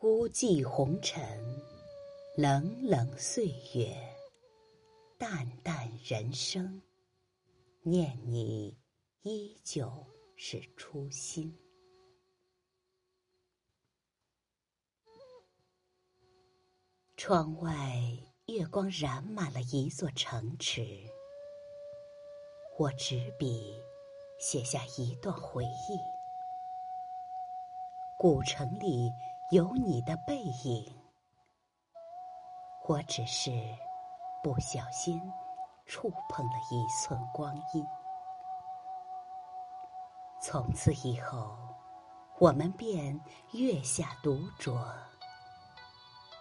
孤寂红尘，冷冷岁月，淡淡人生，念你依旧是初心。窗外月光染满了一座城池，我执笔写下一段回忆。古城里有你的背影，我只是不小心触碰了一寸光阴。从此以后，我们便月下独酌。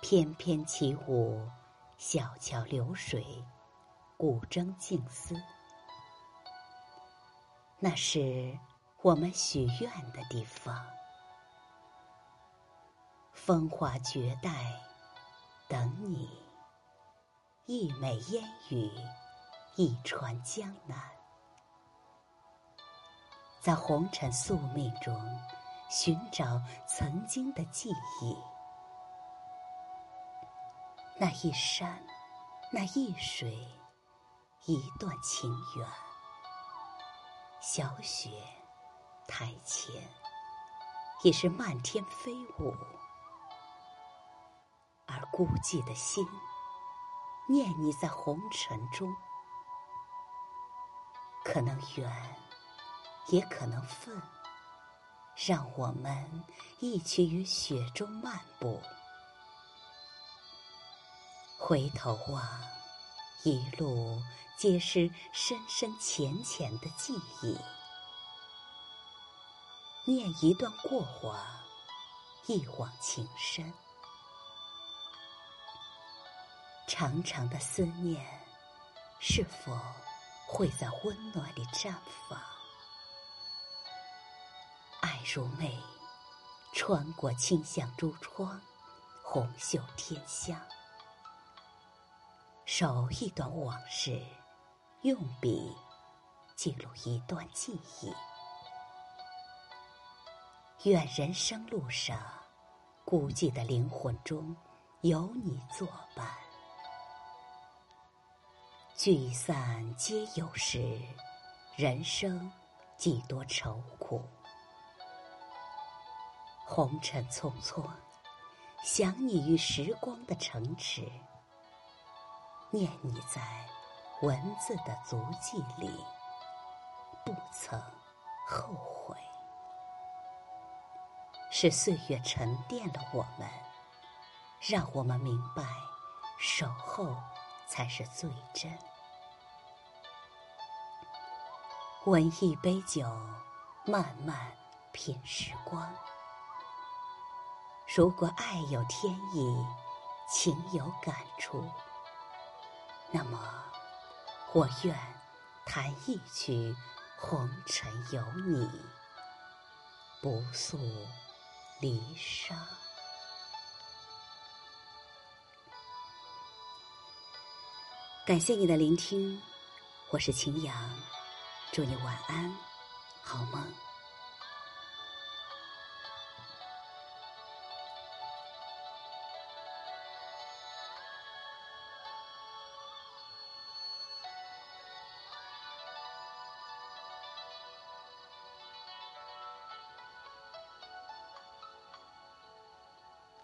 翩翩起舞，小桥流水，古筝静思。那是我们许愿的地方。风华绝代，等你。一美烟雨，一船江南。在红尘宿命中，寻找曾经的记忆。那一山，那一水，一段情缘。小雪台前，已是漫天飞舞。而孤寂的心，念你在红尘中，可能缘，也可能分。让我们一起于雪中漫步。回头望，一路皆是深深浅浅的记忆。念一段过往，一往情深。长长的思念，是否会在温暖里绽放？爱如魅，穿过清香珠窗，红袖添香。守一段往事，用笔记录一段记忆。愿人生路上，孤寂的灵魂中有你作伴。聚散皆有时，人生几多愁苦。红尘匆匆，想你于时光的城池。念你在文字的足迹里，不曾后悔。是岁月沉淀了我们，让我们明白，守候才是最真。温一杯酒，慢慢品时光。如果爱有天意，情有感触。那么，我愿弹一曲《红尘有你》，不诉离殇。感谢你的聆听，我是秦阳，祝你晚安，好梦。